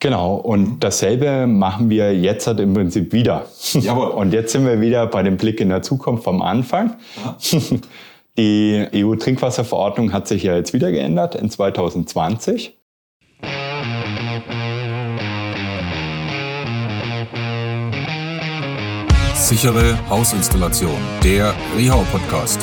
Genau, und dasselbe machen wir jetzt halt im Prinzip wieder. Jawohl. Und jetzt sind wir wieder bei dem Blick in der Zukunft vom Anfang. Die EU-Trinkwasserverordnung hat sich ja jetzt wieder geändert in 2020. Sichere Hausinstallation, der Rehau Podcast.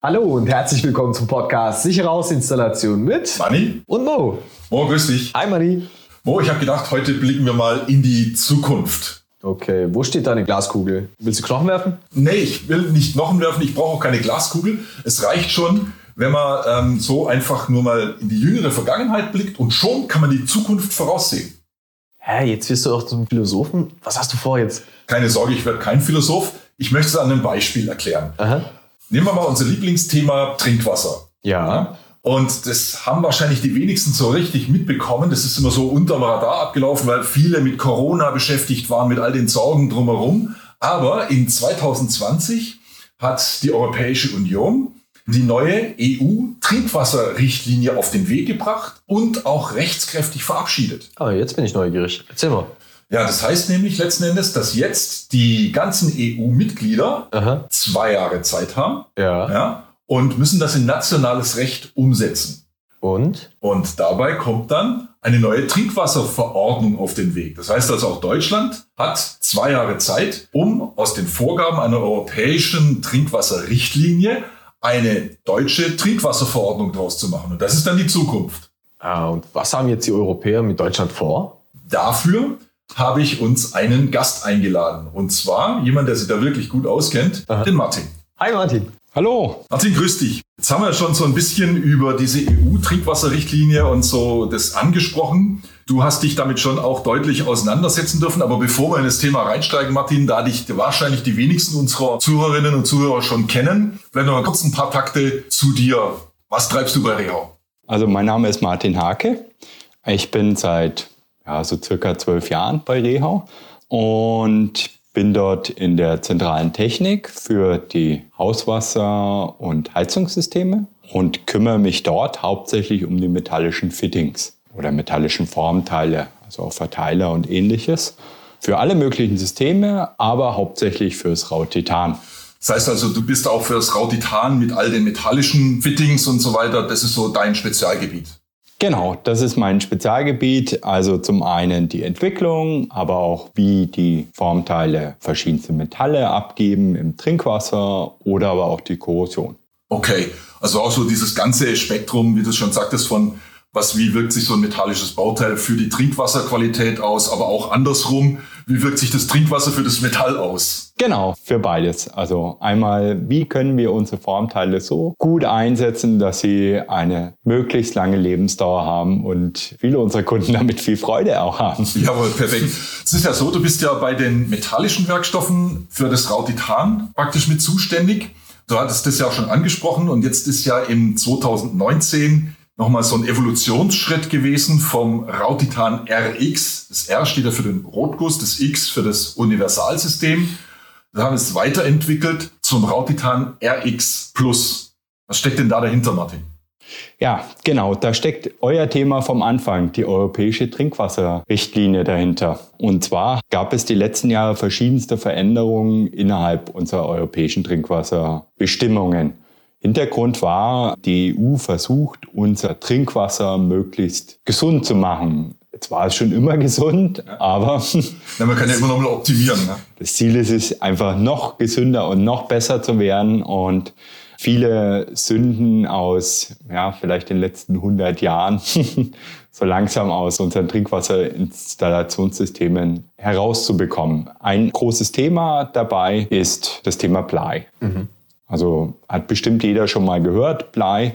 Hallo und herzlich willkommen zum Podcast Sichere Hausinstallation mit Manni und Mo. Mo, grüß dich. Hi Manni. Mo, ich habe gedacht, heute blicken wir mal in die Zukunft. Okay, wo steht deine Glaskugel? Willst du Knochen werfen? Nee, ich will nicht Knochen werfen, ich brauche auch keine Glaskugel. Es reicht schon, wenn man ähm, so einfach nur mal in die jüngere Vergangenheit blickt und schon kann man die Zukunft voraussehen. Hä, jetzt wirst du auch zum Philosophen. Was hast du vor jetzt? Keine Sorge, ich werde kein Philosoph. Ich möchte es an einem Beispiel erklären. Aha. Nehmen wir mal unser Lieblingsthema Trinkwasser. Ja. Und das haben wahrscheinlich die wenigsten so richtig mitbekommen. Das ist immer so unterm Radar abgelaufen, weil viele mit Corona beschäftigt waren, mit all den Sorgen drumherum. Aber in 2020 hat die Europäische Union die neue EU-Trinkwasserrichtlinie auf den Weg gebracht und auch rechtskräftig verabschiedet. Ah, jetzt bin ich neugierig. Erzähl mal. Ja, das heißt nämlich letzten Endes, dass jetzt die ganzen EU-Mitglieder zwei Jahre Zeit haben ja. Ja, und müssen das in nationales Recht umsetzen. Und? Und dabei kommt dann eine neue Trinkwasserverordnung auf den Weg. Das heißt also auch Deutschland hat zwei Jahre Zeit, um aus den Vorgaben einer europäischen Trinkwasserrichtlinie eine deutsche Trinkwasserverordnung daraus zu machen. Und das ist dann die Zukunft. Ah, und was haben jetzt die Europäer mit Deutschland vor? Dafür habe ich uns einen Gast eingeladen. Und zwar jemand, der sich da wirklich gut auskennt, Aha. den Martin. Hi Martin. Hallo. Martin, grüß dich. Jetzt haben wir schon so ein bisschen über diese EU-Trinkwasserrichtlinie und so das angesprochen. Du hast dich damit schon auch deutlich auseinandersetzen dürfen. Aber bevor wir in das Thema reinsteigen, Martin, da dich wahrscheinlich die wenigsten unserer Zuhörerinnen und Zuhörer schon kennen, vielleicht noch mal kurz ein paar Takte zu dir. Was treibst du bei Rehau? Also mein Name ist Martin Hake. Ich bin seit ja, so circa zwölf Jahren bei Rehau und bin dort in der zentralen Technik für die Hauswasser- und Heizungssysteme und kümmere mich dort hauptsächlich um die metallischen Fittings oder metallischen Formteile, also auch Verteiler und ähnliches. Für alle möglichen Systeme, aber hauptsächlich fürs Rautitan. Das heißt also, du bist auch fürs Rautitan mit all den metallischen Fittings und so weiter, das ist so dein Spezialgebiet. Genau, das ist mein Spezialgebiet. Also zum einen die Entwicklung, aber auch wie die Formteile verschiedenste Metalle abgeben im Trinkwasser oder aber auch die Korrosion. Okay, also auch so dieses ganze Spektrum, wie du schon sagtest, von was, wie wirkt sich so ein metallisches Bauteil für die Trinkwasserqualität aus, aber auch andersrum, wie wirkt sich das Trinkwasser für das Metall aus? Genau, für beides. Also einmal, wie können wir unsere Formteile so gut einsetzen, dass sie eine möglichst lange Lebensdauer haben und viele unserer Kunden damit viel Freude auch haben. Jawohl, perfekt. Es ist ja so, du bist ja bei den metallischen Werkstoffen für das Rautitan praktisch mit zuständig. Du hattest das ja auch schon angesprochen und jetzt ist ja im 2019 nochmal so ein Evolutionsschritt gewesen vom Rautitan RX. Das R steht ja für den Rotguss, das X für das Universalsystem. Da haben wir es weiterentwickelt zum Rautitan RX Plus. Was steckt denn da dahinter, Martin? Ja, genau, da steckt euer Thema vom Anfang, die europäische Trinkwasserrichtlinie dahinter. Und zwar gab es die letzten Jahre verschiedenste Veränderungen innerhalb unserer europäischen Trinkwasserbestimmungen. Hintergrund war, die EU versucht, unser Trinkwasser möglichst gesund zu machen. Jetzt war es schon immer gesund, aber ja, man kann ja immer noch mal optimieren. Ne? Das Ziel ist es, einfach noch gesünder und noch besser zu werden und viele Sünden aus, ja, vielleicht den letzten 100 Jahren so langsam aus unseren Trinkwasserinstallationssystemen herauszubekommen. Ein großes Thema dabei ist das Thema Blei. Mhm. Also hat bestimmt jeder schon mal gehört, Blei.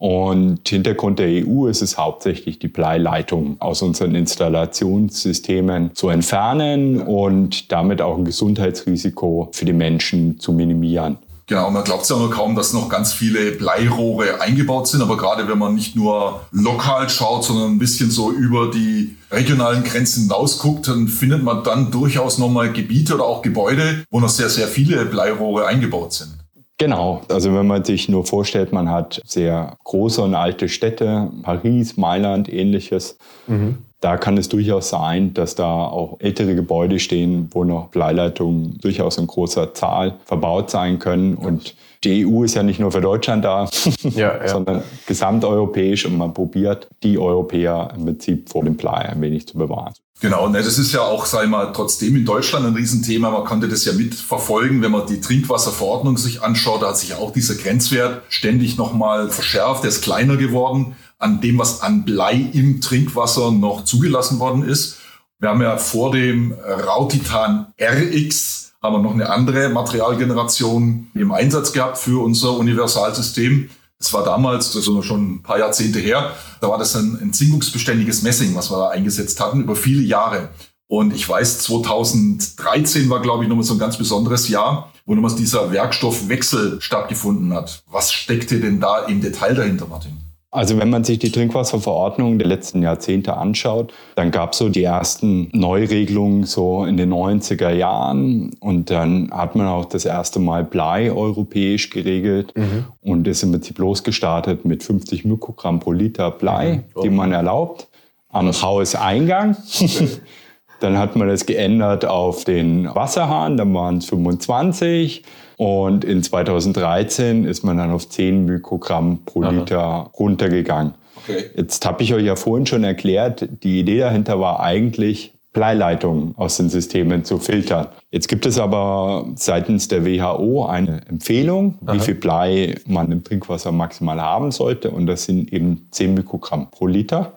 Und Hintergrund der EU ist es hauptsächlich, die Bleileitung aus unseren Installationssystemen zu entfernen und damit auch ein Gesundheitsrisiko für die Menschen zu minimieren. Genau, man glaubt es ja nur kaum, dass noch ganz viele Bleirohre eingebaut sind, aber gerade wenn man nicht nur lokal schaut, sondern ein bisschen so über die regionalen Grenzen hinausguckt, dann findet man dann durchaus nochmal Gebiete oder auch Gebäude, wo noch sehr, sehr viele Bleirohre eingebaut sind. Genau, also wenn man sich nur vorstellt, man hat sehr große und alte Städte, Paris, Mailand, ähnliches. Mhm. Da kann es durchaus sein, dass da auch ältere Gebäude stehen, wo noch Bleileitungen durchaus in großer Zahl verbaut sein können. Und die EU ist ja nicht nur für Deutschland da, ja, ja. sondern gesamteuropäisch und man probiert, die Europäer im Prinzip vor dem Blei ein wenig zu bewahren. Genau, ne, das ist ja auch, sei mal, trotzdem in Deutschland ein Riesenthema. Man konnte das ja mitverfolgen, wenn man die Trinkwasserverordnung sich anschaut. Da hat sich auch dieser Grenzwert ständig nochmal verschärft. Der ist kleiner geworden an dem, was an Blei im Trinkwasser noch zugelassen worden ist. Wir haben ja vor dem Rautitan RX haben wir noch eine andere Materialgeneration im Einsatz gehabt für unser Universalsystem. Das war damals, das ist schon ein paar Jahrzehnte her, da war das ein entzündungsbeständiges Messing, was wir da eingesetzt hatten über viele Jahre. Und ich weiß, 2013 war, glaube ich, nochmal so ein ganz besonderes Jahr, wo nochmal dieser Werkstoffwechsel stattgefunden hat. Was steckte denn da im Detail dahinter, Martin? Also wenn man sich die Trinkwasserverordnung der letzten Jahrzehnte anschaut, dann gab es so die ersten Neuregelungen so in den 90er Jahren und dann hat man auch das erste Mal Blei europäisch geregelt mhm. und ist im Prinzip losgestartet mit 50 Mikrogramm pro Liter Blei, mhm. oh. die man erlaubt, am Hauseingang. Dann hat man das geändert auf den Wasserhahn, dann waren es 25. Und in 2013 ist man dann auf 10 Mikrogramm pro Aha. Liter runtergegangen. Okay. Jetzt habe ich euch ja vorhin schon erklärt, die Idee dahinter war eigentlich, Bleileitungen aus den Systemen zu filtern. Jetzt gibt es aber seitens der WHO eine Empfehlung, Aha. wie viel Blei man im Trinkwasser maximal haben sollte. Und das sind eben 10 Mikrogramm pro Liter.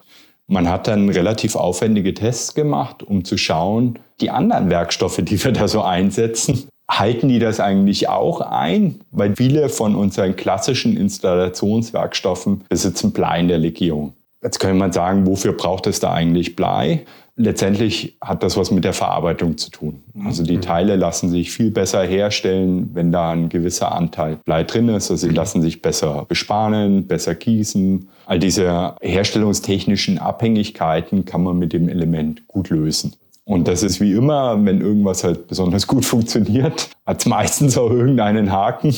Man hat dann relativ aufwendige Tests gemacht, um zu schauen, die anderen Werkstoffe, die wir da so einsetzen, halten die das eigentlich auch ein? Weil viele von unseren klassischen Installationswerkstoffen besitzen Blei in der Legierung. Jetzt könnte man sagen, wofür braucht es da eigentlich Blei? Letztendlich hat das was mit der Verarbeitung zu tun. Also die mhm. Teile lassen sich viel besser herstellen, wenn da ein gewisser Anteil Blei drin ist. Also sie mhm. lassen sich besser bespanen, besser gießen. All diese herstellungstechnischen Abhängigkeiten kann man mit dem Element gut lösen. Und das ist wie immer, wenn irgendwas halt besonders gut funktioniert, hat es meistens auch irgendeinen Haken.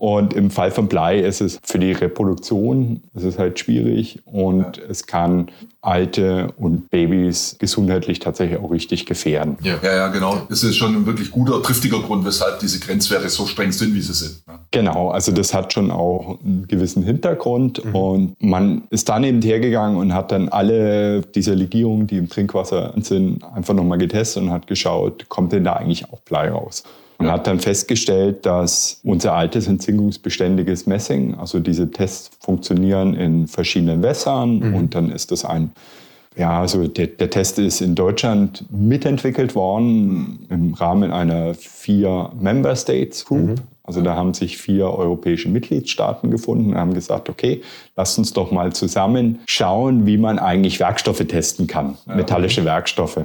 Und im Fall von Blei ist es für die Reproduktion ist es halt schwierig und ja. es kann Alte und Babys gesundheitlich tatsächlich auch richtig gefährden. Ja, ja, ja genau. Das ist schon ein wirklich guter, triftiger Grund, weshalb diese Grenzwerte so streng sind, wie sie sind. Ja. Genau, also das hat schon auch einen gewissen Hintergrund mhm. und man ist dann eben hergegangen und hat dann alle diese Legierungen, die im Trinkwasser sind, einfach nochmal getestet und hat geschaut, kommt denn da eigentlich auch Blei raus? Und hat dann festgestellt, dass unser altes entzündungsbeständiges Messing, also diese Tests funktionieren in verschiedenen Wässern mhm. und dann ist das ein ja, also der, der, Test ist in Deutschland mitentwickelt worden im Rahmen einer vier Member States Group. Mhm. Also da haben sich vier europäische Mitgliedstaaten gefunden und haben gesagt, okay, lasst uns doch mal zusammen schauen, wie man eigentlich Werkstoffe testen kann, ja, metallische okay. Werkstoffe.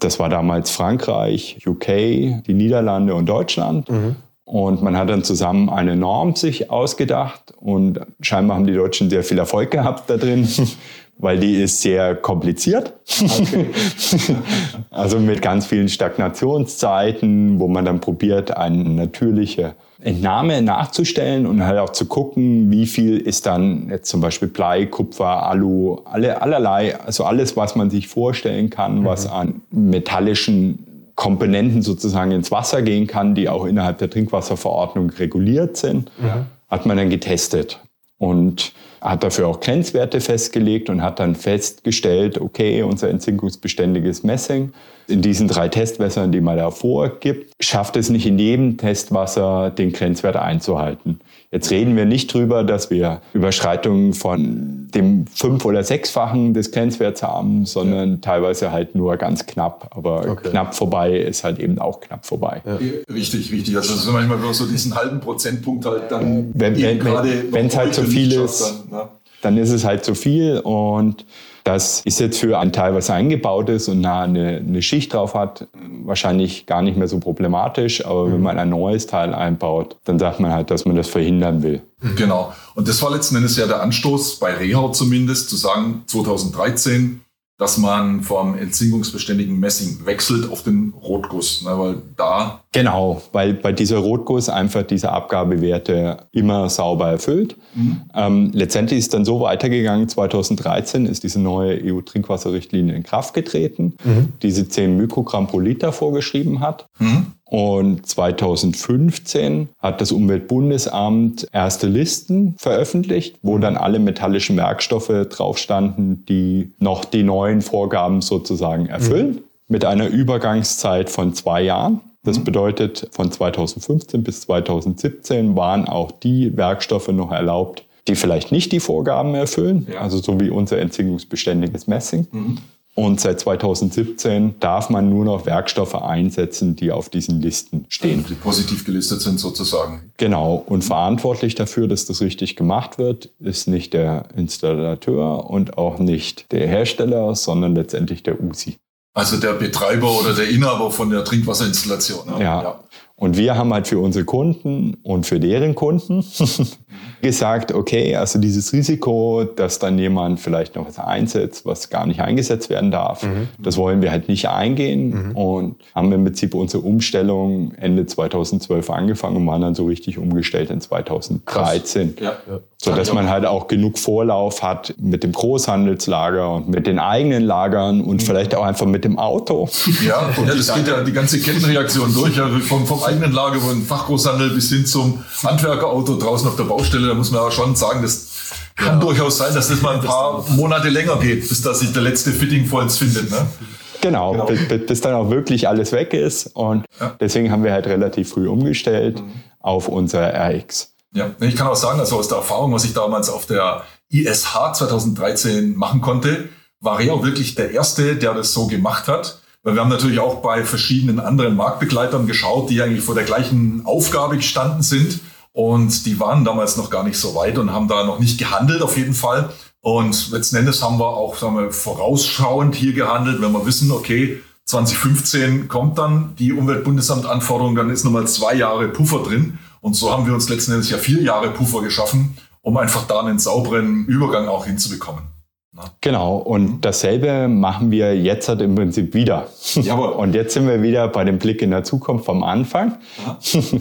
Das war damals Frankreich, UK, die Niederlande und Deutschland. Mhm. Und man hat dann zusammen eine Norm sich ausgedacht und scheinbar haben die Deutschen sehr viel Erfolg gehabt da drin, weil die ist sehr kompliziert. Okay. also mit ganz vielen Stagnationszeiten, wo man dann probiert, eine natürliche Entnahme nachzustellen und halt auch zu gucken, wie viel ist dann jetzt zum Beispiel Blei, Kupfer, Alu, alle, allerlei, also alles, was man sich vorstellen kann, mhm. was an metallischen Komponenten sozusagen ins Wasser gehen kann, die auch innerhalb der Trinkwasserverordnung reguliert sind, mhm. hat man dann getestet. Und hat dafür auch Grenzwerte festgelegt und hat dann festgestellt, okay, unser entzündungsbeständiges Messing in diesen drei Testwässern, die man da vorgibt, schafft es nicht in jedem Testwasser den Grenzwert einzuhalten. Jetzt reden wir nicht drüber, dass wir Überschreitungen von dem fünf- oder sechsfachen des Grenzwerts haben, sondern ja. teilweise halt nur ganz knapp. Aber okay. knapp vorbei ist halt eben auch knapp vorbei. Ja. Richtig, richtig. Also es ist manchmal nur so diesen halben Prozentpunkt halt dann wenn, es halt zu so viel ist, dann, ne? dann ist es halt zu viel und das ist jetzt für ein Teil, was eingebaut ist und eine, eine Schicht drauf hat, wahrscheinlich gar nicht mehr so problematisch. Aber mhm. wenn man ein neues Teil einbaut, dann sagt man halt, dass man das verhindern will. Mhm. Genau. Und das war letzten Endes ja der Anstoß, bei Rehau zumindest, zu sagen, 2013 dass man vom entziehungsbeständigen Messing wechselt auf den Rotguss, ne, weil da Genau, weil bei dieser Rotguss einfach diese Abgabewerte immer sauber erfüllt. Mhm. Ähm, letztendlich ist dann so weitergegangen, 2013 ist diese neue EU-Trinkwasserrichtlinie in Kraft getreten, mhm. die diese 10 Mikrogramm pro Liter vorgeschrieben hat. Mhm. Und 2015 hat das Umweltbundesamt erste Listen veröffentlicht, wo dann alle metallischen Werkstoffe drauf standen, die noch die neuen Vorgaben sozusagen erfüllen, mhm. mit einer Übergangszeit von zwei Jahren. Das mhm. bedeutet, von 2015 bis 2017 waren auch die Werkstoffe noch erlaubt, die vielleicht nicht die Vorgaben erfüllen, ja. also so wie unser entziehungsbeständiges Messing. Mhm. Und seit 2017 darf man nur noch Werkstoffe einsetzen, die auf diesen Listen stehen. Die positiv gelistet sind sozusagen. Genau. Und verantwortlich dafür, dass das richtig gemacht wird, ist nicht der Installateur und auch nicht der Hersteller, sondern letztendlich der USI. Also der Betreiber oder der Inhaber von der Trinkwasserinstallation. Ja. ja. Und wir haben halt für unsere Kunden und für deren Kunden gesagt, okay, also dieses Risiko, dass dann jemand vielleicht noch was einsetzt, was gar nicht eingesetzt werden darf, mhm. das wollen wir halt nicht eingehen mhm. und haben im Prinzip unsere Umstellung Ende 2012 angefangen und waren dann so richtig umgestellt in 2013. Ja, ja. So dass man halt auch genug Vorlauf hat mit dem Großhandelslager und mit den eigenen Lagern und mhm. vielleicht auch einfach mit dem Auto. Ja, ja das geht ja die ganze Kettenreaktion durch, also vom, vom eigenen Lager, vom Fachgroßhandel bis hin zum Handwerkerauto draußen auf der Baustelle. Da muss man ja schon sagen, das kann ja. durchaus sein, dass das mal ein paar Monate länger geht, bis da sich der letzte Fitting vollends findet. Ne? Genau, genau. Bis, bis, dann auch wirklich alles weg ist. Und ja. deswegen haben wir halt relativ früh umgestellt mhm. auf unser RX. Ja, ich kann auch sagen, also aus der Erfahrung, was ich damals auf der ISH 2013 machen konnte, war Reo wirklich der Erste, der das so gemacht hat. Weil wir haben natürlich auch bei verschiedenen anderen Marktbegleitern geschaut, die eigentlich vor der gleichen Aufgabe gestanden sind. Und die waren damals noch gar nicht so weit und haben da noch nicht gehandelt, auf jeden Fall. Und letzten Endes haben wir auch sagen wir, vorausschauend hier gehandelt, wenn wir wissen, okay, 2015 kommt dann die Umweltbundesamt-Anforderung, dann ist nochmal zwei Jahre Puffer drin. Und so haben wir uns letzten Endes ja vier Jahre Puffer geschaffen, um einfach da einen sauberen Übergang auch hinzubekommen. Na? Genau, und dasselbe machen wir jetzt halt im Prinzip wieder. Jawohl. Und jetzt sind wir wieder bei dem Blick in der Zukunft vom Anfang.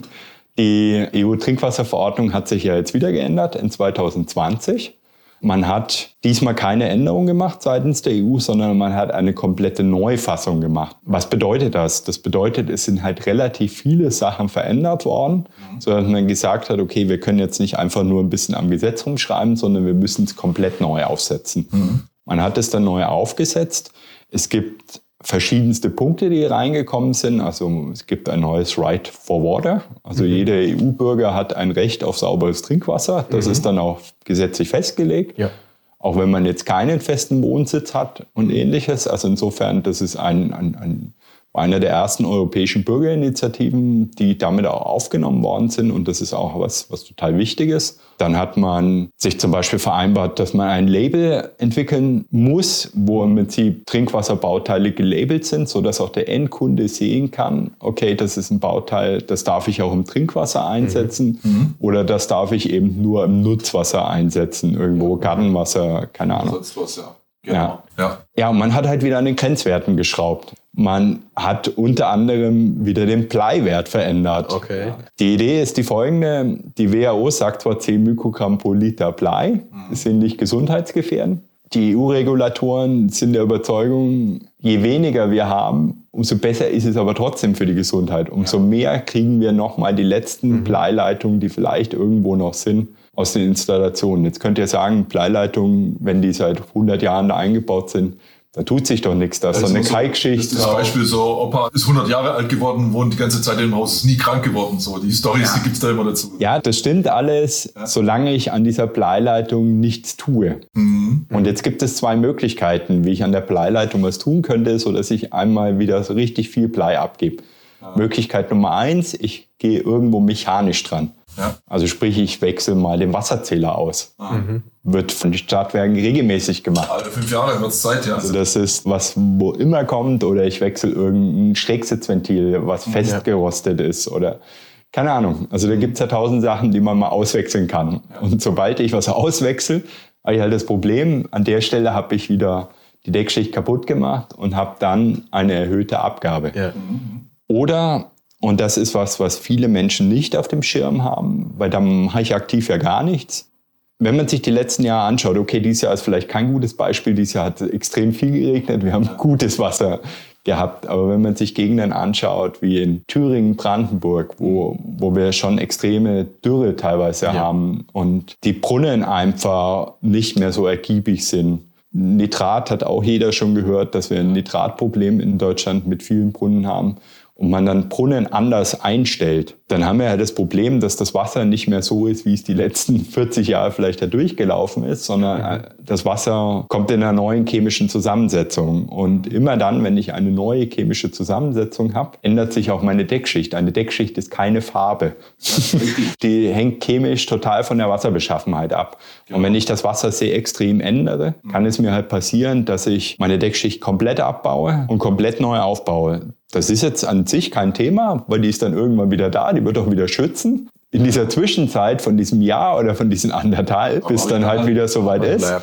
Die EU-Trinkwasserverordnung hat sich ja jetzt wieder geändert in 2020. Man hat diesmal keine Änderung gemacht seitens der EU, sondern man hat eine komplette Neufassung gemacht. Was bedeutet das? Das bedeutet, es sind halt relativ viele Sachen verändert worden, sodass man gesagt hat, okay, wir können jetzt nicht einfach nur ein bisschen am Gesetz rumschreiben, sondern wir müssen es komplett neu aufsetzen. Mhm. Man hat es dann neu aufgesetzt. Es gibt verschiedenste Punkte, die reingekommen sind. Also es gibt ein neues Right for Water. Also mhm. jeder EU-Bürger hat ein Recht auf sauberes Trinkwasser. Das mhm. ist dann auch gesetzlich festgelegt. Ja. Auch wenn man jetzt keinen festen Wohnsitz hat und ähnliches. Also insofern, das ist ein, ein, ein eine der ersten europäischen Bürgerinitiativen, die damit auch aufgenommen worden sind. Und das ist auch was, was total wichtig ist. Dann hat man sich zum Beispiel vereinbart, dass man ein Label entwickeln muss, wo im Prinzip Trinkwasserbauteile gelabelt sind, sodass auch der Endkunde sehen kann, okay, das ist ein Bauteil, das darf ich auch im Trinkwasser einsetzen mhm. mhm. oder das darf ich eben nur im Nutzwasser einsetzen, irgendwo Gartenwasser, keine Ahnung. Nutzwasser. Genau. Ja. ja. Ja, und man hat halt wieder an den Grenzwerten geschraubt. Man hat unter anderem wieder den Bleiwert verändert. Okay. Die Idee ist die folgende. Die WHO sagt zwar 10 Mikrogramm pro Liter Blei, mhm. sind nicht gesundheitsgefährdend. Die EU-Regulatoren sind der Überzeugung, je weniger wir haben, umso besser ist es aber trotzdem für die Gesundheit. Umso mehr kriegen wir nochmal die letzten mhm. Bleileitungen, die vielleicht irgendwo noch sind, aus den Installationen. Jetzt könnt ihr sagen, Bleileitungen, wenn die seit 100 Jahren da eingebaut sind, da tut sich doch nichts. Da ist so eine Kalkschicht. Das das Beispiel so, Opa ist 100 Jahre alt geworden, wohnt die ganze Zeit im Haus, ist nie krank geworden. So, die Storys, ja. die gibt's da immer dazu. Ja, das stimmt alles, ja. solange ich an dieser Bleileitung nichts tue. Mhm. Und jetzt gibt es zwei Möglichkeiten, wie ich an der Bleileitung was tun könnte, so dass ich einmal wieder so richtig viel Blei abgebe. Ja. Möglichkeit Nummer eins, ich gehe irgendwo mechanisch dran. Ja. Also sprich, ich wechsle mal den Wasserzähler aus. Ah. Mhm. Wird von den Stadtwerken regelmäßig gemacht. Alle fünf Jahre wird es Zeit, ja. Also das ist was, wo immer kommt oder ich wechsle irgendein Schrägsitzventil, was festgerostet ja. ist oder keine Ahnung. Also da gibt es ja tausend Sachen, die man mal auswechseln kann. Ja. Und sobald ich was auswechsel, habe ich halt das Problem, an der Stelle habe ich wieder die Deckschicht kaputt gemacht und habe dann eine erhöhte Abgabe. Ja. Oder, und das ist was, was viele Menschen nicht auf dem Schirm haben, weil da mache ich aktiv ja gar nichts. Wenn man sich die letzten Jahre anschaut, okay, dieses Jahr ist vielleicht kein gutes Beispiel, dieses Jahr hat extrem viel geregnet, wir haben gutes Wasser gehabt. Aber wenn man sich Gegenden anschaut, wie in Thüringen, Brandenburg, wo, wo wir schon extreme Dürre teilweise Ja. haben und die Brunnen einfach nicht mehr so ergiebig sind. Nitrat hat auch jeder schon gehört, dass wir ein Nitratproblem in Deutschland mit vielen Brunnen haben und man dann Brunnen anders einstellt, dann haben wir ja das Problem, dass das Wasser nicht mehr so ist, wie es die letzten 40 Jahre vielleicht da durchgelaufen ist, sondern äh, das Wasser kommt in einer neuen chemischen Zusammensetzung. Und immer dann, wenn ich eine neue chemische Zusammensetzung habe, ändert sich auch meine Deckschicht. Eine Deckschicht ist keine Farbe. Die hängt chemisch total von der Wasserbeschaffenheit ab. Und wenn ich das Wasser sehr extrem ändere, kann es mir halt passieren, dass ich meine Deckschicht komplett abbaue und komplett neu aufbaue. Das ist jetzt an sich kein Thema, weil die ist dann irgendwann wieder da, die wird auch wieder schützen. In dieser Zwischenzeit von diesem Jahr oder von diesen anderthalb, bis dann halt wieder soweit ist,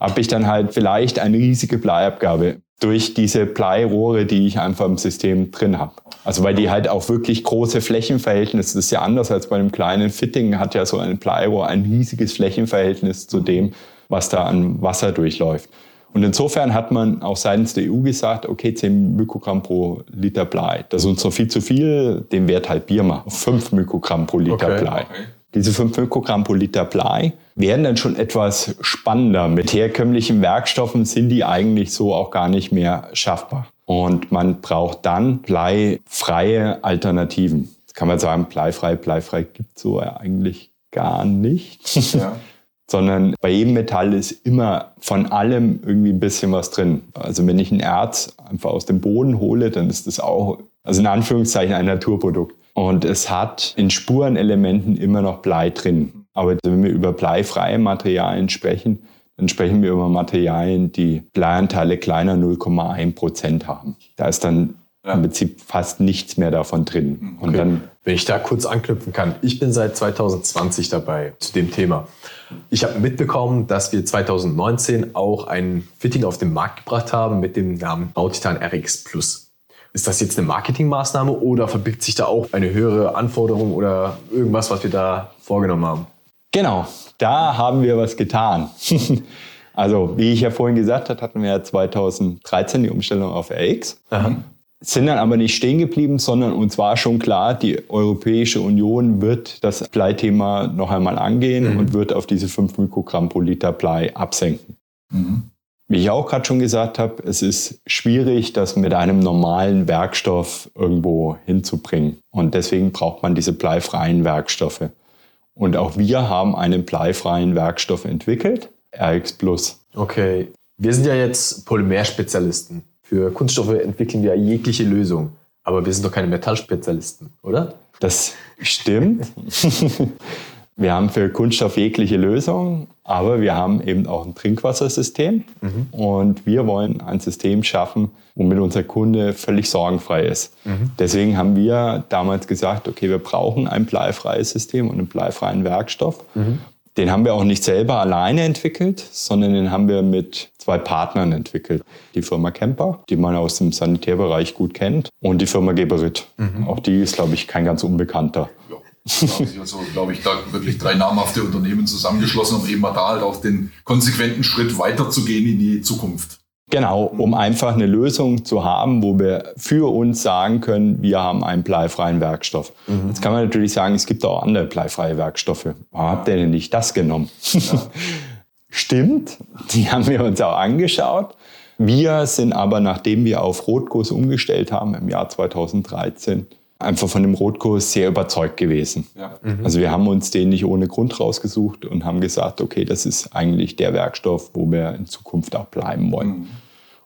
habe ich dann halt vielleicht eine riesige Bleiabgabe durch diese Bleirohre, die ich einfach im System drin habe. Also weil die halt auch wirklich große Flächenverhältnisse, das ist ja anders als bei einem kleinen Fitting, hat ja so ein Bleirohr ein riesiges Flächenverhältnis zu dem, was da an Wasser durchläuft. Und insofern hat man auch seitens der EU gesagt, okay, 10 Mikrogramm pro Liter Blei. Das ist uns noch viel zu viel, den Wert halbieren wir auf 5 Mikrogramm pro Liter Okay. Blei. Diese 5 Mikrogramm pro Liter Blei werden dann schon etwas spannender. Mit herkömmlichen Werkstoffen sind die eigentlich so auch gar nicht mehr schaffbar. Und man braucht dann bleifreie Alternativen. Jetzt kann man sagen, bleifrei, bleifrei gibt es so eigentlich gar nicht. Ja. Sondern bei jedem Metall ist immer von allem irgendwie ein bisschen was drin. Also wenn ich ein Erz einfach aus dem Boden hole, dann ist das auch, also in Anführungszeichen, ein Naturprodukt. Und es hat in Spurenelementen immer noch Blei drin. Aber wenn wir über bleifreie Materialien sprechen, dann sprechen wir über Materialien, die Bleianteile kleiner 0,1 Prozent haben. Da ist dann Ja. im Prinzip fast nichts mehr davon drin. Und dann Wenn ich da kurz anknüpfen kann. Ich bin seit 2020 dabei zu dem Thema. Ich habe mitbekommen, dass wir 2019 auch ein Fitting auf den Markt gebracht haben mit dem Namen Bautitan RX Plus. Ist das jetzt eine Marketingmaßnahme oder verbirgt sich da auch eine höhere Anforderung oder irgendwas, was wir da vorgenommen haben? Genau, da haben wir was getan. also, wie ich ja vorhin gesagt habe, hatten wir ja 2013 die Umstellung auf RX. Sind dann aber nicht stehen geblieben, sondern uns war schon klar, die Europäische Union wird das Bleithema noch einmal angehen und wird auf diese 5 Mikrogramm pro Liter Blei absenken. Wie ich auch gerade schon gesagt habe, es ist schwierig, das mit einem normalen Werkstoff irgendwo hinzubringen. Und deswegen braucht man diese bleifreien Werkstoffe. Und auch wir haben einen bleifreien Werkstoff entwickelt, RX Plus. Okay. Wir sind ja jetzt Polymerspezialisten. Für Kunststoffe entwickeln wir jegliche Lösung. Aber wir sind doch keine Metallspezialisten, oder? Das stimmt. wir haben für Kunststoff jegliche Lösung, aber wir haben eben auch ein Trinkwassersystem. Und wir wollen ein System schaffen, womit unser Kunde völlig sorgenfrei ist. Deswegen haben wir damals gesagt, okay, wir brauchen ein bleifreies System und einen bleifreien Werkstoff. Den haben wir auch nicht selber alleine entwickelt, sondern den haben wir mit zwei Partnern entwickelt. Die Firma Kemper, die man aus dem Sanitärbereich gut kennt, und die Firma Geberit. Auch die ist, glaube ich, kein ganz unbekannter. Ja. Da haben sich also, glaube ich, da wirklich drei namhafte Unternehmen zusammengeschlossen, um eben mal da halt auch den konsequenten Schritt weiterzugehen in die Zukunft. Genau, um einfach eine Lösung zu haben, wo wir für uns sagen können, wir haben einen bleifreien Werkstoff. Jetzt kann man natürlich sagen, es gibt auch andere bleifreie Werkstoffe. Warum habt ihr denn nicht das genommen? Stimmt, die haben wir uns auch angeschaut. Wir sind aber, nachdem wir auf Rotguss umgestellt haben im Jahr 2013, einfach von dem Rotguss sehr überzeugt gewesen. Ja. Also wir haben uns den nicht ohne Grund rausgesucht und haben gesagt, okay, das ist eigentlich der Werkstoff, wo wir in Zukunft auch bleiben wollen.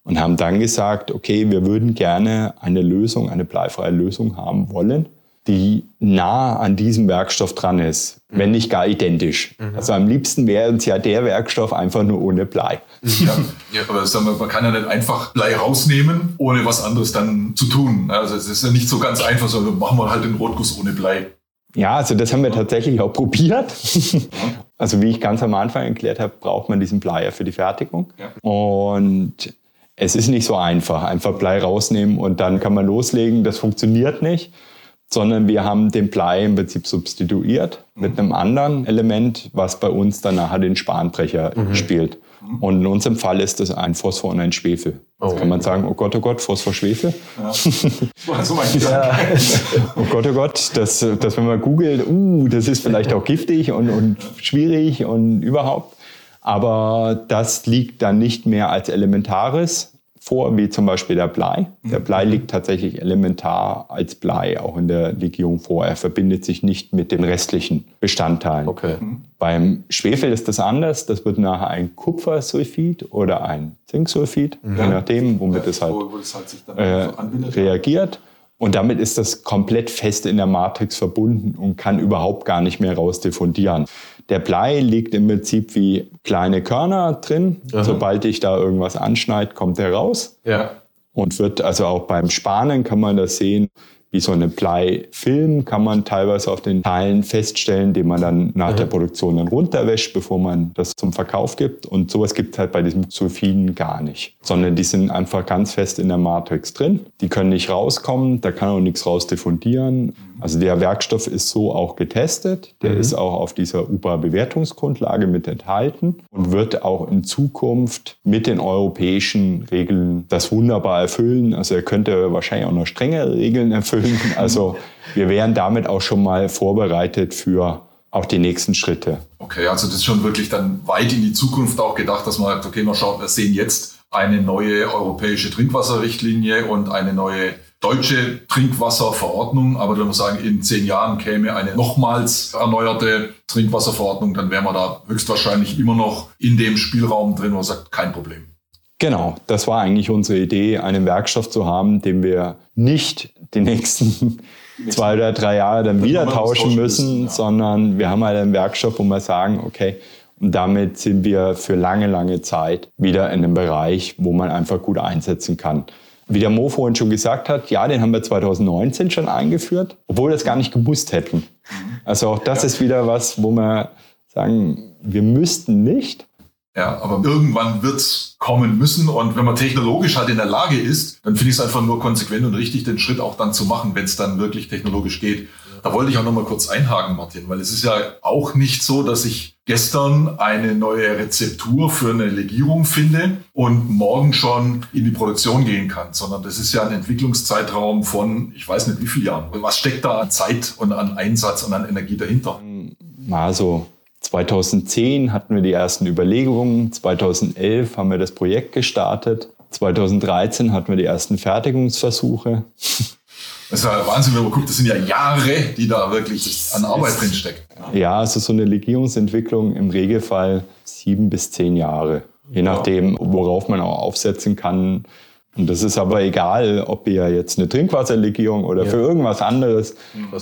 Und haben dann gesagt, okay, wir würden gerne eine Lösung, eine bleifreie Lösung haben wollen, die nah an diesem Werkstoff dran ist, wenn nicht gar identisch. Also am liebsten wäre uns ja der Werkstoff einfach nur ohne Blei. Ja, ja, aber sagen wir, man kann ja nicht einfach Blei rausnehmen, ohne was anderes dann zu tun. Also es ist ja nicht so ganz einfach, sondern machen wir halt den Rotguss ohne Blei. Ja, also das haben wir tatsächlich auch probiert. Also wie ich ganz am Anfang erklärt habe, braucht man diesen Blei ja für die Fertigung. Ja. Und es ist nicht so einfach. Einfach Blei rausnehmen und dann kann man loslegen. Das funktioniert nicht sondern wir haben den Blei im Prinzip substituiert mit einem anderen Element, was bei uns dann nachher den Spanbrecher mhm. spielt. Und in unserem Fall ist das ein Phosphor und ein Schwefel. Jetzt oh. kann man sagen, oh Gott, oh Gott, Phosphor, Schwefel. Ja. so ja. oh Gott, oh Gott, dass, dass wenn man googelt, uh, das ist vielleicht auch giftig und, und schwierig und überhaupt. Aber das liegt dann nicht mehr als Elementares, vor, wie zum Beispiel der Blei. Der mhm. Blei liegt tatsächlich elementar als Blei auch in der Legierung vor. Er verbindet sich nicht mit den restlichen Bestandteilen. Okay. Mhm. Beim Schwefel ist das anders. Das wird nachher ein Kupfersulfid oder ein Zinksulfid, mhm. je nachdem, womit ja, es halt, halt sich dann äh, reagiert. Und damit ist das komplett fest in der Matrix verbunden und kann überhaupt gar nicht mehr rausdiffundieren. Der Blei liegt im Prinzip wie kleine Körner drin. Aha. Sobald ich da irgendwas anschneide, kommt er raus. Ja. Und wird also auch beim Spanen kann man das sehen wie so eine Bleifilm kann man teilweise auf den Teilen feststellen, den man dann nach mhm. der Produktion dann runterwäscht, bevor man das zum Verkauf gibt. Und sowas gibt es halt bei diesem Sulfiden gar nicht, sondern die sind einfach ganz fest in der Matrix drin. Die können nicht rauskommen, da kann auch nichts rausdiffundieren. Also der Werkstoff ist so auch getestet. Der mhm. ist auch auf dieser UBA-Bewertungsgrundlage mit enthalten und wird auch in Zukunft mit den europäischen Regeln das wunderbar erfüllen. Also er könnte wahrscheinlich auch noch strengere Regeln erfüllen. Also wir wären damit auch schon mal vorbereitet für auch die nächsten Schritte. Okay, also das ist schon wirklich dann weit in die Zukunft auch gedacht, dass man sagt, okay, mal schauen, wir sehen jetzt eine neue europäische Trinkwasserrichtlinie und eine neue deutsche Trinkwasserverordnung, aber wenn wir sagen, in zehn Jahren käme eine nochmals erneuerte Trinkwasserverordnung, dann wären wir da höchstwahrscheinlich immer noch in dem Spielraum drin, man sagt, kein Problem. Genau, das war eigentlich unsere Idee, einen Werkstoff zu haben, den wir nicht die nächsten zwei oder drei Jahre dann wieder tauschen müssen, ja. sondern wir haben halt einen Werkstoff, wo wir sagen, okay, und damit sind wir für lange, lange Zeit wieder in einem Bereich, wo man einfach gut einsetzen kann. Wie der Mo vorhin schon gesagt hat, ja, den haben wir 2019 schon eingeführt, obwohl wir das gar nicht gewusst hätten. Also auch das ja. ist wieder was, wo wir sagen, wir müssten nicht. Ja, aber irgendwann wird's kommen müssen. Und wenn man technologisch halt in der Lage ist, dann finde ich es einfach nur konsequent und richtig, den Schritt auch dann zu machen, wenn es dann wirklich technologisch geht. Da wollte ich auch noch mal kurz einhaken, Martin, weil es ist ja auch nicht so, dass ich gestern eine neue Rezeptur für eine Legierung finde und morgen schon in die Produktion gehen kann, sondern das ist ja ein Entwicklungszeitraum von, ich weiß nicht wie viele Jahren. Was steckt da an Zeit und an Einsatz und an Energie dahinter? Also 2010 hatten wir die ersten Überlegungen, 2011 haben wir das Projekt gestartet, 2013 hatten wir die ersten Fertigungsversuche. Das ist ja Wahnsinn, wenn man guckt, das sind ja Jahre, die da wirklich an Arbeit drin steckt. Ja, also so eine Legierungsentwicklung im Regelfall sieben bis zehn Jahre. Je nachdem, worauf man auch aufsetzen kann. Und das ist aber egal, ob ihr jetzt eine Trinkwasserlegierung oder ja. für irgendwas anderes.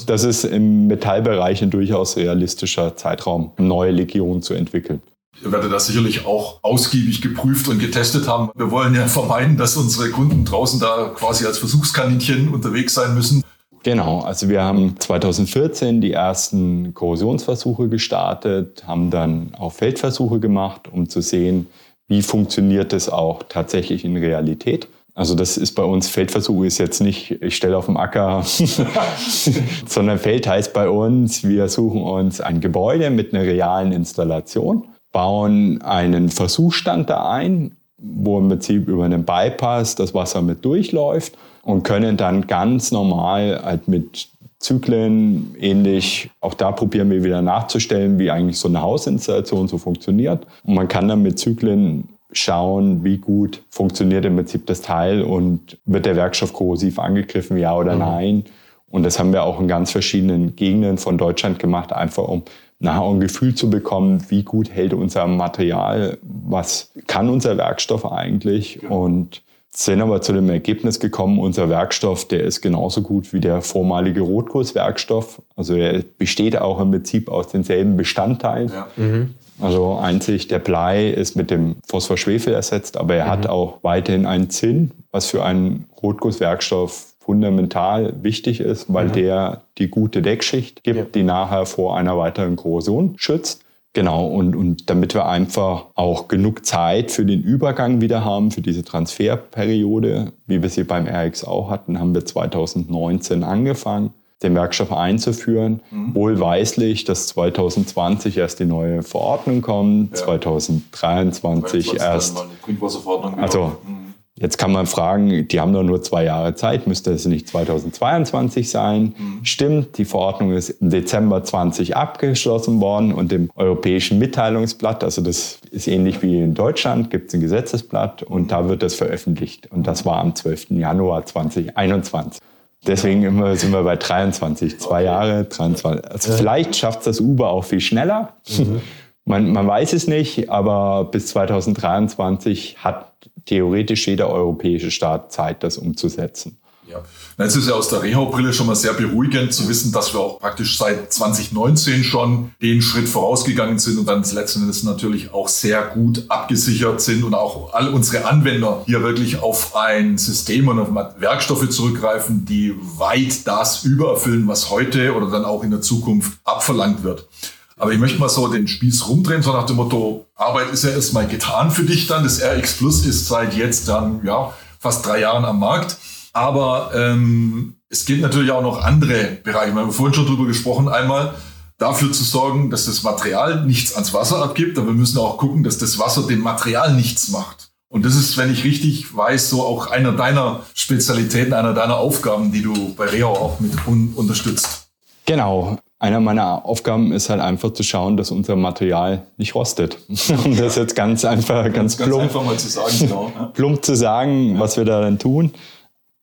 Das ist im Metallbereich ein durchaus realistischer Zeitraum, neue Legierungen zu entwickeln. Ihr werdet das sicherlich auch ausgiebig geprüft und getestet haben. Wir wollen ja vermeiden, dass unsere Kunden draußen da quasi als Versuchskaninchen unterwegs sein müssen. Genau, also wir haben 2014 die ersten Korrosionsversuche gestartet, haben dann auch Feldversuche gemacht, um zu sehen, wie funktioniert es auch tatsächlich in Realität. Also das ist bei uns, Feldversuch ist jetzt nicht, ich stelle auf dem Acker, sondern Feld heißt bei uns, wir suchen uns ein Gebäude mit einer realen Installation bauen einen Versuchsstand da ein, wo im Prinzip über einen Bypass das Wasser mit durchläuft und können dann ganz normal halt mit Zyklen ähnlich, auch da probieren wir wieder nachzustellen, wie eigentlich so eine Hausinstallation so funktioniert. Und man kann dann mit Zyklen schauen, wie gut funktioniert im Prinzip das Teil und wird der Werkstoff korrosiv angegriffen, ja oder mhm. nein. Und das haben wir auch in ganz verschiedenen Gegenden von Deutschland gemacht, einfach um nachher ein Gefühl zu bekommen, wie gut hält unser Material, was kann unser Werkstoff eigentlich und sind aber zu dem Ergebnis gekommen, unser Werkstoff, der ist genauso gut wie der vormalige Rotkurswerkstoff. Also er besteht auch im Prinzip aus denselben Bestandteilen. Ja. Mhm. Also einzig der Blei ist mit dem Phosphorschwefel ersetzt, aber er mhm. hat auch weiterhin einen Zinn, was für einen Rotgusswerkstoff fundamental wichtig ist, weil mhm. der die gute Deckschicht gibt, ja. die nachher vor einer weiteren Korrosion schützt. Genau, und, und damit wir einfach auch genug Zeit für den Übergang wieder haben, für diese Transferperiode, wie wir sie beim RX auch hatten, haben wir 2019 angefangen, den Werkstoff einzuführen. Mhm. Wohlweislich, dass 2020 erst die neue Verordnung kommt, ja. 2023 erst. Also, mhm. Jetzt kann man fragen, die haben doch nur zwei Jahre Zeit, müsste es nicht 2022 sein? Mhm. Stimmt, die Verordnung ist im Dezember 20 abgeschlossen worden und im europäischen Mitteilungsblatt, also das ist ähnlich wie in Deutschland, gibt es ein Gesetzesblatt und da wird das veröffentlicht. Und das war am 12. Januar 2021. Deswegen immer sind wir bei 23, zwei. Jahre, 23. Also vielleicht schafft das Uber auch viel schneller. Mhm. Man, man weiß es nicht, aber bis 2023 hat theoretisch jeder europäische Staat Zeit, das umzusetzen. Ja, es ist ja aus der Reha-Brille schon mal sehr beruhigend zu wissen, dass wir auch praktisch seit 2019 schon den Schritt vorausgegangen sind und dann letzten Endes natürlich auch sehr gut abgesichert sind und auch all unsere Anwender hier wirklich auf ein System und auf Werkstoffe zurückgreifen, die weit das übererfüllen, was heute oder dann auch in der Zukunft abverlangt wird. Aber ich möchte mal so den Spieß rumdrehen, so nach dem Motto, Arbeit ist ja erstmal getan für dich dann. Das RX Plus ist seit jetzt dann, ja, fast drei Jahren am Markt. Aber ähm, es gibt natürlich auch noch andere Bereiche. Wir haben vorhin schon drüber gesprochen, einmal dafür zu sorgen, dass das Material nichts ans Wasser abgibt, aber wir müssen auch gucken, dass das Wasser dem Material nichts macht. Und das ist, wenn ich richtig weiß, so auch einer deiner Spezialitäten, einer deiner Aufgaben, die du bei Reho auch mit un unterstützt. Genau einer meiner Aufgaben ist halt einfach zu schauen, dass unser Material nicht rostet. um das jetzt ganz einfach, ganz, ganz plump, einfach mal zu sagen, genau. plump zu sagen, ja. was wir da dann tun.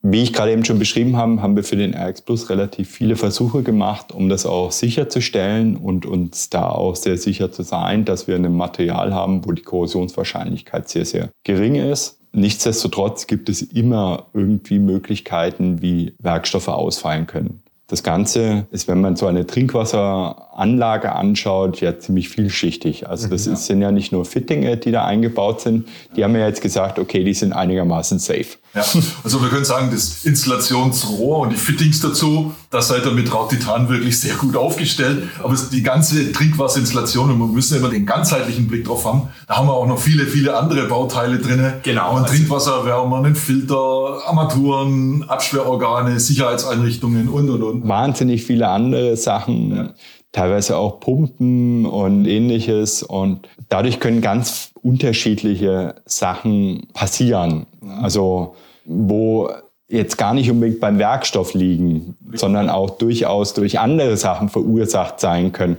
Wie ich gerade eben schon beschrieben habe, haben wir für den RX Plus relativ viele Versuche gemacht, um das auch sicherzustellen und uns da auch sehr sicher zu sein, dass wir ein Material haben, wo die Korrosionswahrscheinlichkeit sehr, sehr gering ist. Nichtsdestotrotz gibt es immer irgendwie Möglichkeiten, wie Werkstoffe ausfallen können. Das Ganze ist, wenn man so eine Trinkwasseranlage anschaut, ja ziemlich vielschichtig. Also das mhm, ist, sind ja nicht nur Fittinge, die da eingebaut sind. Die haben ja jetzt gesagt, okay, die sind einigermaßen safe. Ja, also wir können sagen, das Installationsrohr und die Fittings dazu, da seid ihr mit Rautitan wirklich sehr gut aufgestellt. Aber die ganze Trinkwasserinstallation, und wir müssen immer den ganzheitlichen Blick drauf haben, da haben wir auch noch viele, viele andere Bauteile drin. Genau. Und also Trinkwasserwärme, einen Filter, Armaturen, Absperrorgane, Sicherheitseinrichtungen und, und, und. Wahnsinnig viele andere Sachen. Ja teilweise auch Pumpen und ähnliches. Und dadurch können ganz unterschiedliche Sachen passieren. Also wo jetzt gar nicht unbedingt beim Werkstoff liegen, sondern auch durchaus durch andere Sachen verursacht sein können.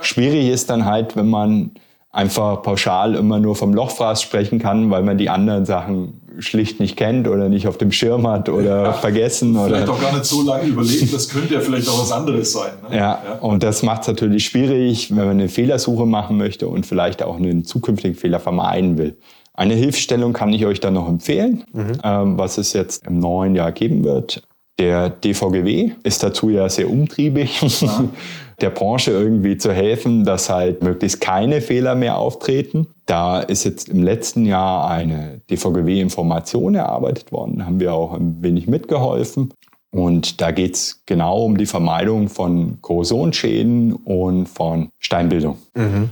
Schwierig ist dann halt, wenn man einfach pauschal immer nur vom Lochfraß sprechen kann, weil man die anderen Sachen schlicht nicht kennt oder nicht auf dem Schirm hat oder ja, vergessen. Vielleicht oder auch gar nicht so lange überlegt, das könnte ja vielleicht auch was anderes sein. Ne? Ja, ja, und das macht es natürlich schwierig, wenn man eine Fehlersuche machen möchte und vielleicht auch einen zukünftigen Fehler vermeiden will. Eine Hilfestellung kann ich euch dann noch empfehlen, mhm. ähm, was es jetzt im neuen Jahr geben wird. Der DVGW ist dazu ja sehr umtriebig. Ja. der Branche irgendwie zu helfen, dass halt möglichst keine Fehler mehr auftreten. Da ist jetzt im letzten Jahr eine DVGW-Information erarbeitet worden, da haben wir auch ein wenig mitgeholfen. Und da geht es genau um die Vermeidung von Korrosionsschäden und von Steinbildung. Mhm.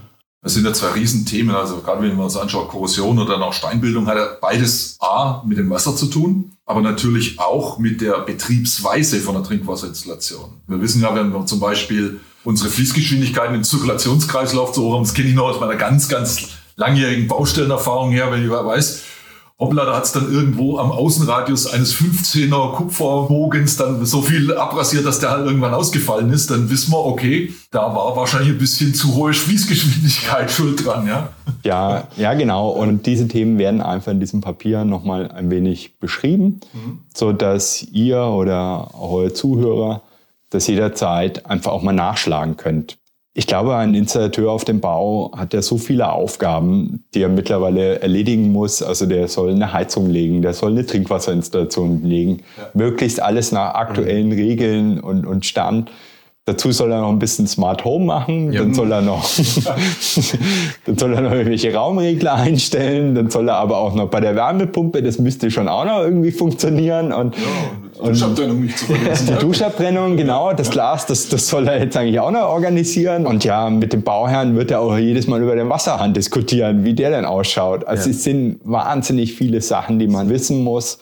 Das sind ja zwei Riesenthemen. Also gerade wenn man uns anschaut, Korrosion oder dann auch Steinbildung hat ja beides A mit dem Wasser zu tun, aber natürlich auch mit der Betriebsweise von der Trinkwasserinstallation. Wir wissen ja, wenn wir zum Beispiel unsere Fließgeschwindigkeiten im Zirkulationskreislauf zu hoch das kenne ich noch aus meiner ganz, ganz langjährigen Baustellenerfahrung her, wenn ich weiß, hoppla, da hat es dann irgendwo am Außenradius eines 15er Kupferbogens dann so viel abrasiert, dass der halt irgendwann ausgefallen ist, dann wissen wir, okay, da war wahrscheinlich ein bisschen zu hohe Fließgeschwindigkeit schuld dran, ja? Ja, ja, genau. Und diese Themen werden einfach in diesem Papier nochmal ein wenig beschrieben, mhm. so dass ihr oder auch eure Zuhörer das jederzeit einfach auch mal nachschlagen könnt. Ich glaube, ein Installateur auf dem Bau hat ja so viele Aufgaben, die er mittlerweile erledigen muss. Also der soll eine Heizung legen, der soll eine Trinkwasserinstallation legen, ja. möglichst alles nach aktuellen mhm. Regeln und, und Stand Dazu soll er noch ein bisschen Smart Home machen, ja. dann soll er noch, dann soll er noch irgendwelche Raumregler einstellen, dann soll er aber auch noch bei der Wärmepumpe, das müsste schon auch noch irgendwie funktionieren und, ja, und die Duschabtrennung nicht zu vergessen. Die Duschabtrennung, genau, das Glas, das, das soll er jetzt eigentlich auch noch organisieren und ja, mit dem Bauherrn wird er auch jedes Mal über den Wasserhahn diskutieren, wie der denn ausschaut. Also ja. es sind wahnsinnig viele Sachen, die man wissen muss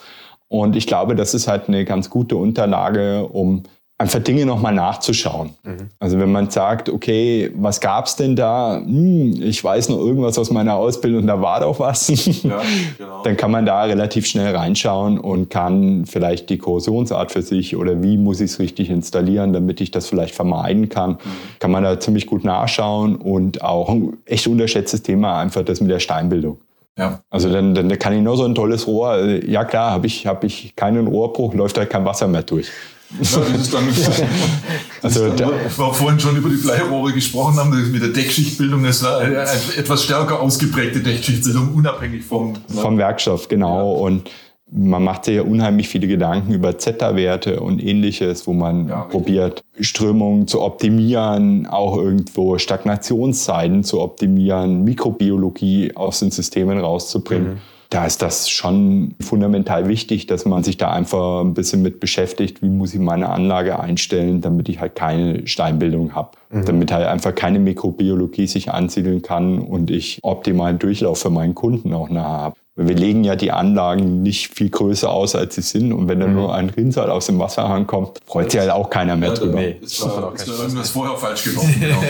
und ich glaube, das ist halt eine ganz gute Unterlage, um einfach Dinge nochmal nachzuschauen. Mhm. Also wenn man sagt, okay, was gab's denn da? Hm, ich weiß noch irgendwas aus meiner Ausbildung, da war doch was. Ja, genau. Dann kann man da relativ schnell reinschauen und kann vielleicht die Korrosionsart für sich oder wie muss ich es richtig installieren, damit ich das vielleicht vermeiden kann, mhm. kann man da ziemlich gut nachschauen und auch ein echt unterschätztes Thema einfach das mit der Steinbildung. Ja. Also dann, dann kann ich nur so ein tolles Rohr, ja klar, habe ich, hab ich keinen Rohrbruch, läuft da kein Wasser mehr durch. Ja, das ist dann, also, dann, wir vorhin schon über die Bleirohre gesprochen haben, mit der Deckschichtbildung, das ist eine etwas stärker ausgeprägte Deckschichtbildung, unabhängig vom, vom Werkstoff, genau. Ja. Und man macht sich ja unheimlich viele Gedanken über Zeta-Werte und ähnliches, wo man ja, probiert, Strömungen zu optimieren, auch irgendwo Stagnationszeiten zu optimieren, Mikrobiologie aus den Systemen rauszubringen. Mhm da ist das schon fundamental wichtig, dass man sich da einfach ein bisschen mit beschäftigt, wie muss ich meine Anlage einstellen, damit ich halt keine Steinbildung habe, mhm. damit halt einfach keine Mikrobiologie sich ansiedeln kann und ich optimalen Durchlauf für meinen Kunden auch nahe habe. Wir legen ja die Anlagen nicht viel größer aus, als sie sind. Und wenn da mhm. nur ein Rinnsal aus dem Wasserhahn kommt, freut sich halt auch keiner mehr ja, drüber. Nee, ist, war, ist irgendwas vorher falsch gelaufen. genau.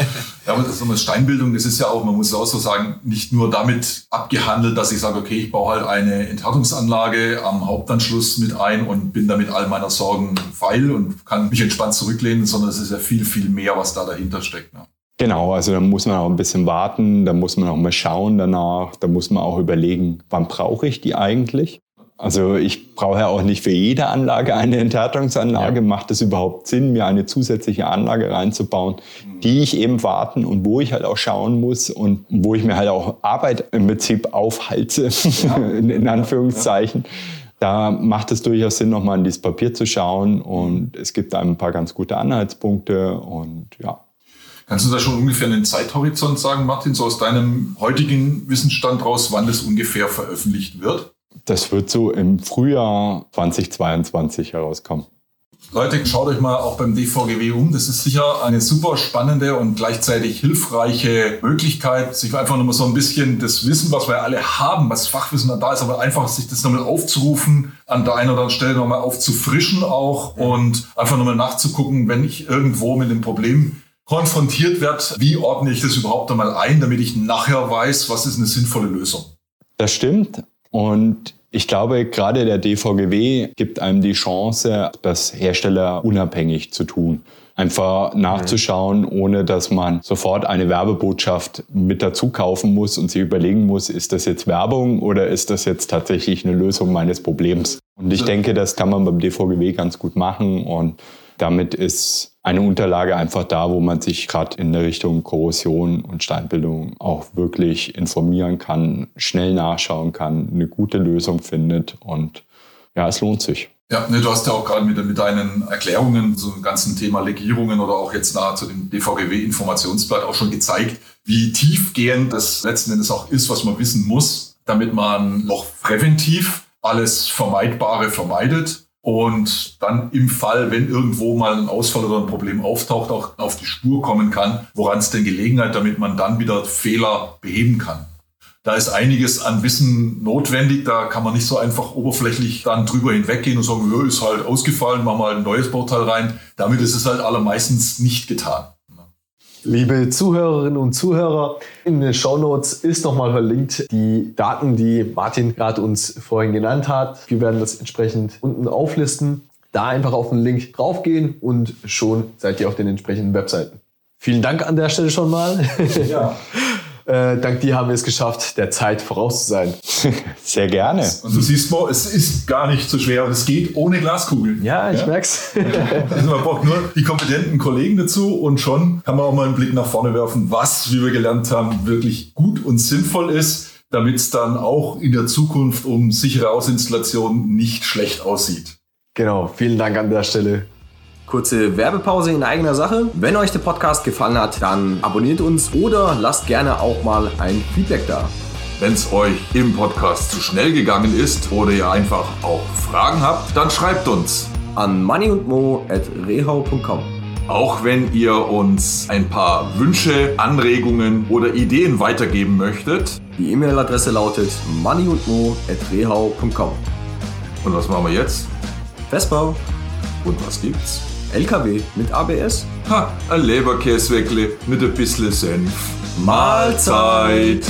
ja, aber das ist Steinbildung, das ist ja auch, man muss auch so sagen, nicht nur damit abgehandelt, dass ich sage, okay, ich baue halt eine Enthärtungsanlage am Hauptanschluss mit ein und bin damit all meiner Sorgen feil und kann mich entspannt zurücklehnen, sondern es ist ja viel, viel mehr, was da dahinter steckt. Ne? Genau, also da muss man auch ein bisschen warten, da muss man auch mal schauen danach, da muss man auch überlegen, wann brauche ich die eigentlich? Also ich brauche ja auch nicht für jede Anlage eine Enthärtungsanlage. Ja. Macht es überhaupt Sinn, mir eine zusätzliche Anlage reinzubauen, die ich eben warten und wo ich halt auch schauen muss und wo ich mir halt auch Arbeit im Prinzip aufhalte, ja. in, in, Anführungszeichen. Ja. Da macht es durchaus Sinn, nochmal in dieses Papier zu schauen und es gibt da ein paar ganz gute Anhaltspunkte und ja, Kannst du da schon ungefähr einen Zeithorizont sagen, Martin, so aus deinem heutigen Wissensstand raus, wann das ungefähr veröffentlicht wird? Das wird so im Frühjahr 2022 herauskommen. Leute, schaut euch mal auch beim DVGW um. Das ist sicher eine super spannende und gleichzeitig hilfreiche Möglichkeit, sich einfach nochmal so ein bisschen das Wissen, was wir alle haben, was Fachwissen da ist, aber einfach sich das nochmal aufzurufen, an der einen oder anderen Stelle nochmal aufzufrischen auch und einfach nochmal nachzugucken, wenn ich irgendwo mit dem Problem konfrontiert wird, wie ordne ich das überhaupt einmal ein, damit ich nachher weiß, was ist eine sinnvolle Lösung. Das stimmt. Und ich glaube, gerade der DVGW gibt einem die Chance, das Hersteller unabhängig zu tun. Einfach nachzuschauen, ohne dass man sofort eine Werbebotschaft mit dazu kaufen muss und sich überlegen muss, ist das jetzt Werbung oder ist das jetzt tatsächlich eine Lösung meines Problems? Und ich denke, das kann man beim DVGW ganz gut machen und damit ist eine Unterlage einfach da, wo man sich gerade in der Richtung Korrosion und Steinbildung auch wirklich informieren kann, schnell nachschauen kann, eine gute Lösung findet und ja, es lohnt sich. Ja, ne, du hast ja auch gerade mit, mit deinen Erklärungen zum ganzen Thema Legierungen oder auch jetzt nahe zu dem DVGW-Informationsblatt auch schon gezeigt, wie tiefgehend das letzten Endes auch ist, was man wissen muss, damit man noch präventiv alles Vermeidbare vermeidet und dann im Fall, wenn irgendwo mal ein Ausfall oder ein Problem auftaucht, auch auf die Spur kommen kann, woran es denn gelegen hat, damit man dann wieder Fehler beheben kann. Da ist einiges an Wissen notwendig, da kann man nicht so einfach oberflächlich dann drüber hinweggehen und sagen, ja, ist halt ausgefallen, machen wir halt ein neues Bauteil rein. Damit ist es halt allermeistens nicht getan. Liebe Zuhörerinnen und Zuhörer, in den Show Notes ist nochmal verlinkt die Daten, die Martin gerade uns vorhin genannt hat. Wir werden das entsprechend unten auflisten. Da einfach auf den Link draufgehen und schon seid ihr auf den entsprechenden Webseiten. Vielen Dank an der Stelle schon mal. Ja. Äh, dank dir haben wir es geschafft, der Zeit voraus zu sein. Sehr gerne. Und du siehst mal, es ist gar nicht so schwer und es geht ohne Glaskugeln. Ja, ich ja? merk's. also man braucht nur die kompetenten Kollegen dazu und schon kann man auch mal einen Blick nach vorne werfen, was, wie wir gelernt haben, wirklich gut und sinnvoll ist, damit es dann auch in der Zukunft um sichere Ausinstallation nicht schlecht aussieht. Genau, vielen Dank an der Stelle. Kurze Werbepause in eigener Sache. Wenn euch der Podcast gefallen hat, dann abonniert uns oder lasst gerne auch mal ein Feedback da. Wenn es euch im Podcast zu schnell gegangen ist oder ihr einfach auch Fragen habt, dann schreibt uns an moneyundmo.rehau.com. Auch wenn ihr uns ein paar Wünsche, Anregungen oder Ideen weitergeben möchtet. Die E-Mail-Adresse lautet moneyundmo.rehau.com. Und was machen wir jetzt? Vespa. Und was gibt's? LKW mit ABS. Ha, ein Leberkäsweckle mit ein bisschen Senf. Mahlzeit!